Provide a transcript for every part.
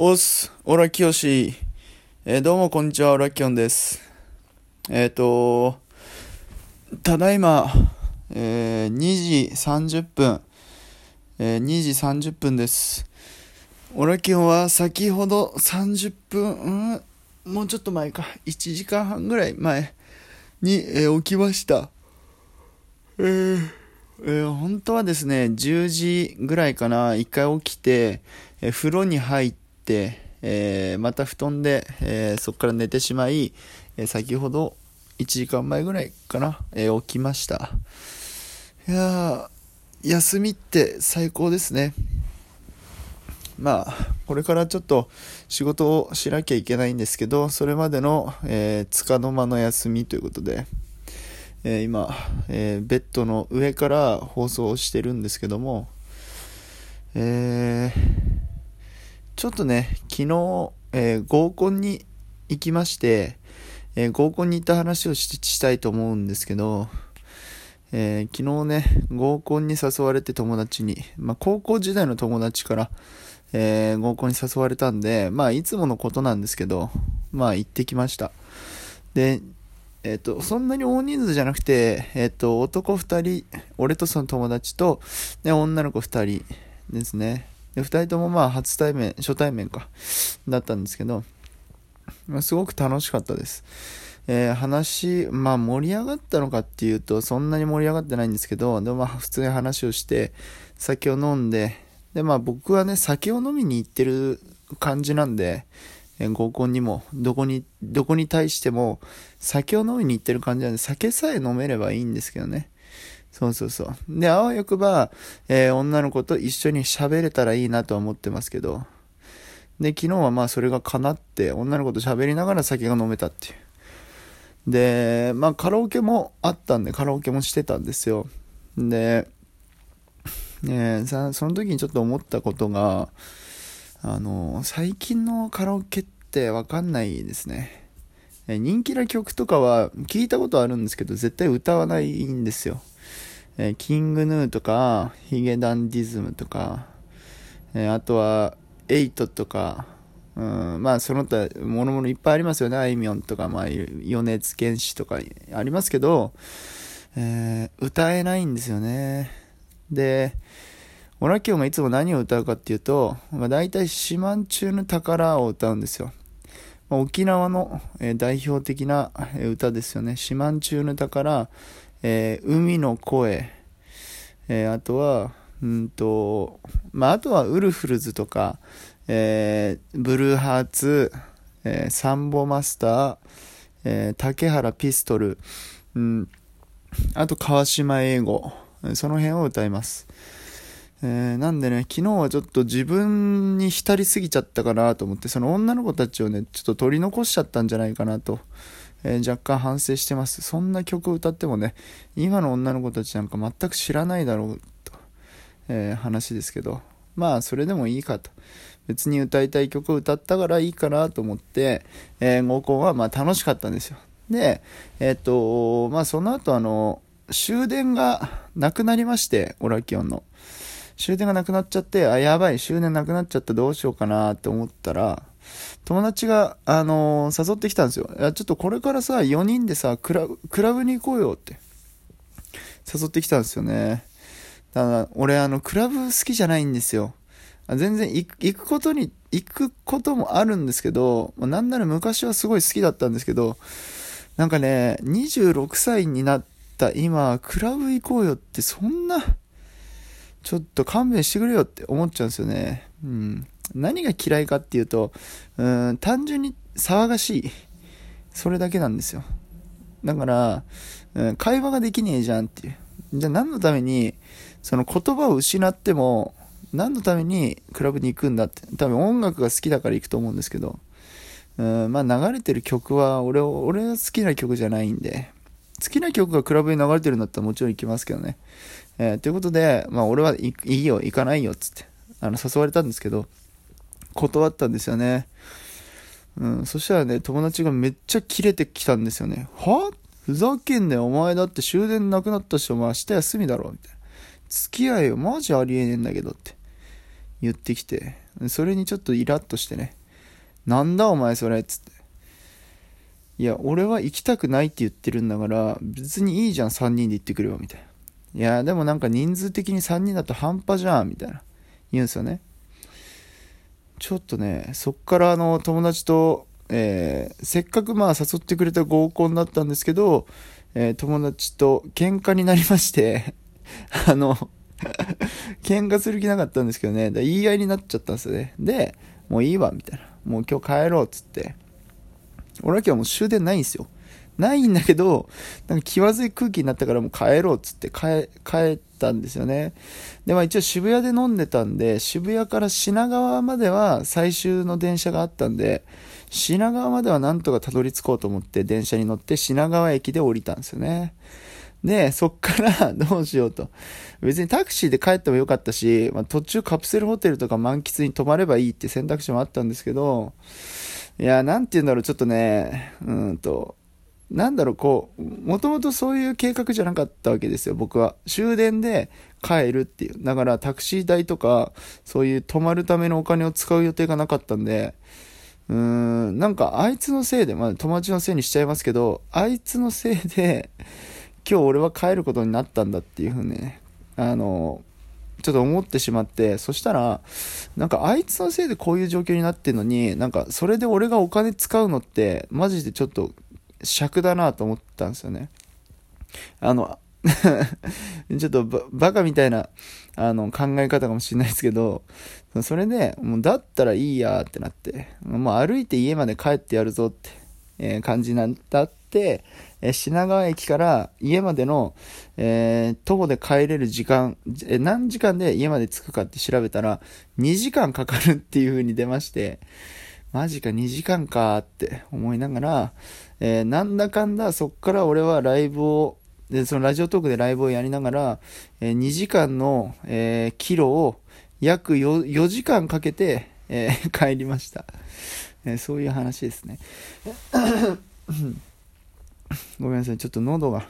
おっす、オラキヨシ。えーどうもこんにちは、オラキヨンです。えっ、と、ただいま、えー2時30分、えー2時30分です。オラキヨンは先ほど30分、うん、もうちょっと前か、1時間半ぐらい前に、えー起きました。えーえー本当はですね、10時ぐらいかな、一回起きて、えー風呂に入って、えーまた布団で、えーそこから寝てしまい、えー先ほど1時間前ぐらいかな、え起きました。いや、休みって最高ですね。まあ、これからちょっと仕事をしなきゃいけないんですけど、それまでの、えー、つかの間の休みということで、えー今、えーベッドの上から放送をしてるんですけども、えーちょっとね、昨日、えー合コンに行きまして、えー合コンに行った話をししたいと思うんですけど、えー昨日ね、合コンに誘われて友達に、まあ、高校時代の友達から、えー合コンに誘われたんで、まあ、いつものことなんですけど、まあ、行ってきました。で、えっ、と、そんなに大人数じゃなくて、えっ、と、男2人、俺とその友達と、で、女の子2人ですね。で、2人ともまあ、初対面、初対面か、だったんですけど、ま、すごく楽しかったです。えー話、まあ盛り上がったのかっていうと、そんなに盛り上がってないんですけど、でもまあ普通に話をして、酒を飲んで、でまあ僕はね、酒を飲みに行ってる感じなんで、え合コンにも、どこに、どこに対しても、酒を飲みに行ってる感じなんで、酒さえ飲めればいいんですけどね。そうそうそう。で、あわよくば、えー女の子と一緒に喋れたらいいなとは思ってますけど、で、昨日はまあそれが叶って、女の子と喋りながら酒が飲めたっていう。で、まあカラオケもあったんで、カラオケもしてたんですよ。で、ねさ、その時にちょっと思ったことが、あの、最近のカラオケってわかんないですね。人気な曲とかは聞いたことあるんですけど、絶対歌わないんですよ。えキングヌーとか、ヒゲダンディズムとか、えあとは、エイトとか、うん、まあその他、もろもろいっぱいありますよね。あいみょんとか、まあ、米津玄師とかありますけど、えー歌えないんですよね。で、オラキオがいつも何を歌うかっていうと、まあ、大体四万中の宝を歌うんですよ。まあ、沖縄の、えー代表的な歌ですよね。四万中の宝、えー海の声、えーあとは、うんと、まあ、あとはウルフルズとか、えーブルーハーツ、えーサンボマスター、えー竹原ピストル、うん、あと川島英語、その辺を歌います。えーなんでね、昨日はちょっと自分に浸りすぎちゃったかなと思って、その女の子たちをね、ちょっと取り残しちゃったんじゃないかなと、えー若干反省してます。そんな曲歌ってもね、今の女の子たちなんか全く知らないだろうと、えー話ですけど、まあそれでもいいかと。別に歌いたい曲を歌ったからいいかなと思って、えー合コンはまあ楽しかったんですよ。で、えっ、と、まあその後あの、終電がなくなりまして、オラキオンの。終電がなくなっちゃって、あ、やばい、終電なくなっちゃった、どうしようかなって思ったら、友達が、あのー誘ってきたんですよ。いや、ちょっとこれからさ、4人でさ、クラブ、クラブに行こうよって、誘ってきたんですよね。ただ、俺、あの、クラブ好きじゃないんですよ。全然行く、ことに、行くこともあるんですけど、なんなら昔はすごい好きだったんですけど、なんかね、26歳になった今、クラブ行こうよって、そんな、ちょっと勘弁してくれよって思っちゃうんですよね。うん。何が嫌いかっていうと、うん、単純に騒がしい。それだけなんですよ。だから、うん、会話ができねえじゃんっていう。じゃあ何のために、その言葉を失っても、何のためにクラブに行くんだって。多分音楽が好きだから行くと思うんですけど、うん、まあ流れてる曲は俺を、俺は好きな曲じゃないんで、好きな曲がクラブに流れてるんだったらもちろん行きますけどね。えーということで、まあ俺はいいいよ、行かないよ、つって、あの、誘われたんですけど、断ったんですよね。うん、そしたらね、友達がめっちゃキレてきたんですよね。は？ふざけんなよ、お前だって終電なくなったし、お前明日休みだろ、みたいな。付き合いよ、マジありえねえんだけどって言ってきて、それにちょっとイラッとしてね。なんだお前それつって。いや、俺は行きたくないって言ってるんだから、別にいいじゃん、3人で行ってくれよ、みたいな。いや、でもなんか人数的に3人だと半端じゃん、みたいな。言うんですよね。ちょっとね、そっからあの、友達と、えー、せっかくまあ誘ってくれた合コンだったんですけど、えー、友達と喧嘩になりまして あの喧嘩する気なかったんですけどね、だ言い合いになっちゃったんですよね。で、もういいわ、みたいな。もう今日帰ろう、っつって。俺は今日もう終電ないんですよ。ないんだけど、なんか気まずい空気になったからもう帰ろうっつって帰、帰ったんですよね。で、まあ一応渋谷で飲んでたんで、渋谷から品川までは最終の電車があったんで、品川まではなんとかたどり着こうと思って電車に乗って品川駅で降りたんですよね。で、そっから どうしようと。別にタクシーで帰ってもよかったし、まあ、途中カプセルホテルとか満喫に泊まればいいって選択肢もあったんですけど、いや、なんて言うんだろう、ちょっとね、うんと、なんだろう、こう、もともとそういう計画じゃなかったわけですよ、僕は。終電で帰るっていう。だからタクシー代とか、そういう泊まるためのお金を使う予定がなかったんで、うーん、なんかあいつのせいで、まあ友達のせいにしちゃいますけど、あいつのせいで、今日俺は帰ることになったんだっていうふうにね、あの、ちょっと思ってしまって、そしたら、なんかあいつのせいでこういう状況になってんのに、なんかそれで俺がお金使うのって、マジでちょっと尺だなと思ったんですよね。あの、ちょっとバカみたいなあの考え方かもしれないですけど、それで、もうだったらいいやってなって、もう歩いて家まで帰ってやるぞって、えー、感じになったって、えー、品川駅から家までの、えー、徒歩で帰れる時間、えー、何時間で家まで着くかって調べたら、2時間かかるっていう風に出まして、マジか2時間かって思いながら、えー、なんだかんだそっから俺はライブを、で、そのラジオトークでライブをやりながら、えー、2時間の、えー、キロを約 4, 4時間かけて、え、帰りました、え。そういう話ですね。ごめんなさい。ちょっと喉が、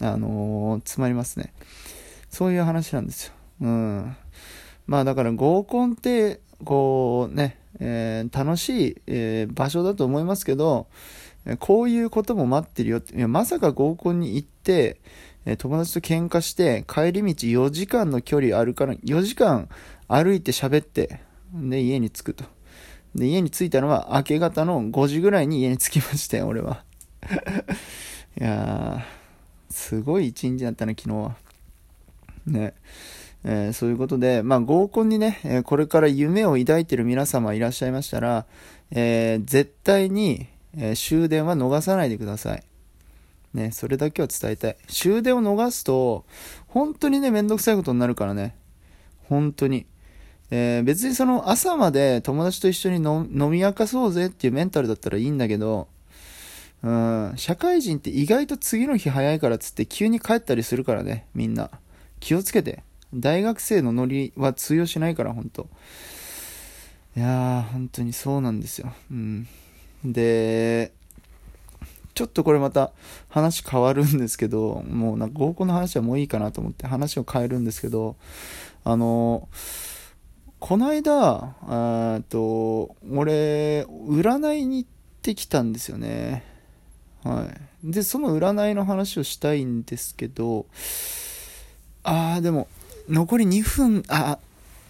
あの、詰まりますね。そういう話なんですよ。うん。まあだから合コンって、こうね、え、楽しい、え、場所だと思いますけど、こういうことも待ってるよって、いやまさか合コンに行って、え友達と喧嘩して、帰り道4時間の距離あるから、4時間歩いて喋って、で、家に着くと。で、家に着いたのは明け方の5時ぐらいに家に着きましたよ、俺は。いやー、すごい一日だったね、昨日は。ね。えー、そういうことで、まあ、合コンにね、え、これから夢を抱いてる皆様いらっしゃいましたら、えー、絶対に、え終電は逃さないでください。ね、それだけは伝えたい。終電を逃すと、本当にね、めんどくさいことになるからね。本当に。え別にその朝まで友達と一緒に飲み明かそうぜっていうメンタルだったらいいんだけど、うん、社会人って意外と次の日早いからっつって急に帰ったりするからね、みんな。気をつけて。大学生のノリは通用しないから、本当いやー、本当にそうなんですよ。うん。で、ちょっとこれまた話変わるんですけど、もうなんか合コンの話はもういいかなと思って話を変えるんですけど、あの、この間、えっと、俺、占いに行ってきたんですよね。はい。で、その占いの話をしたいんですけど、あー、でも、残り2分、あ、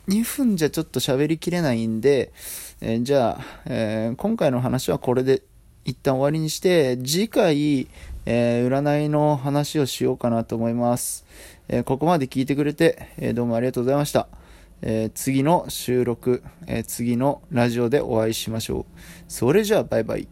2分じゃちょっと喋りきれないんで、えー、じゃあ、えー、今回の話はこれで一旦終わりにして、次回、えー、占いの話をしようかなと思います。えここまで聞いてくれて、えどうもありがとうございました。え次の収録、え次のラジオでお会いしましょう。それじゃあ、バイバイ。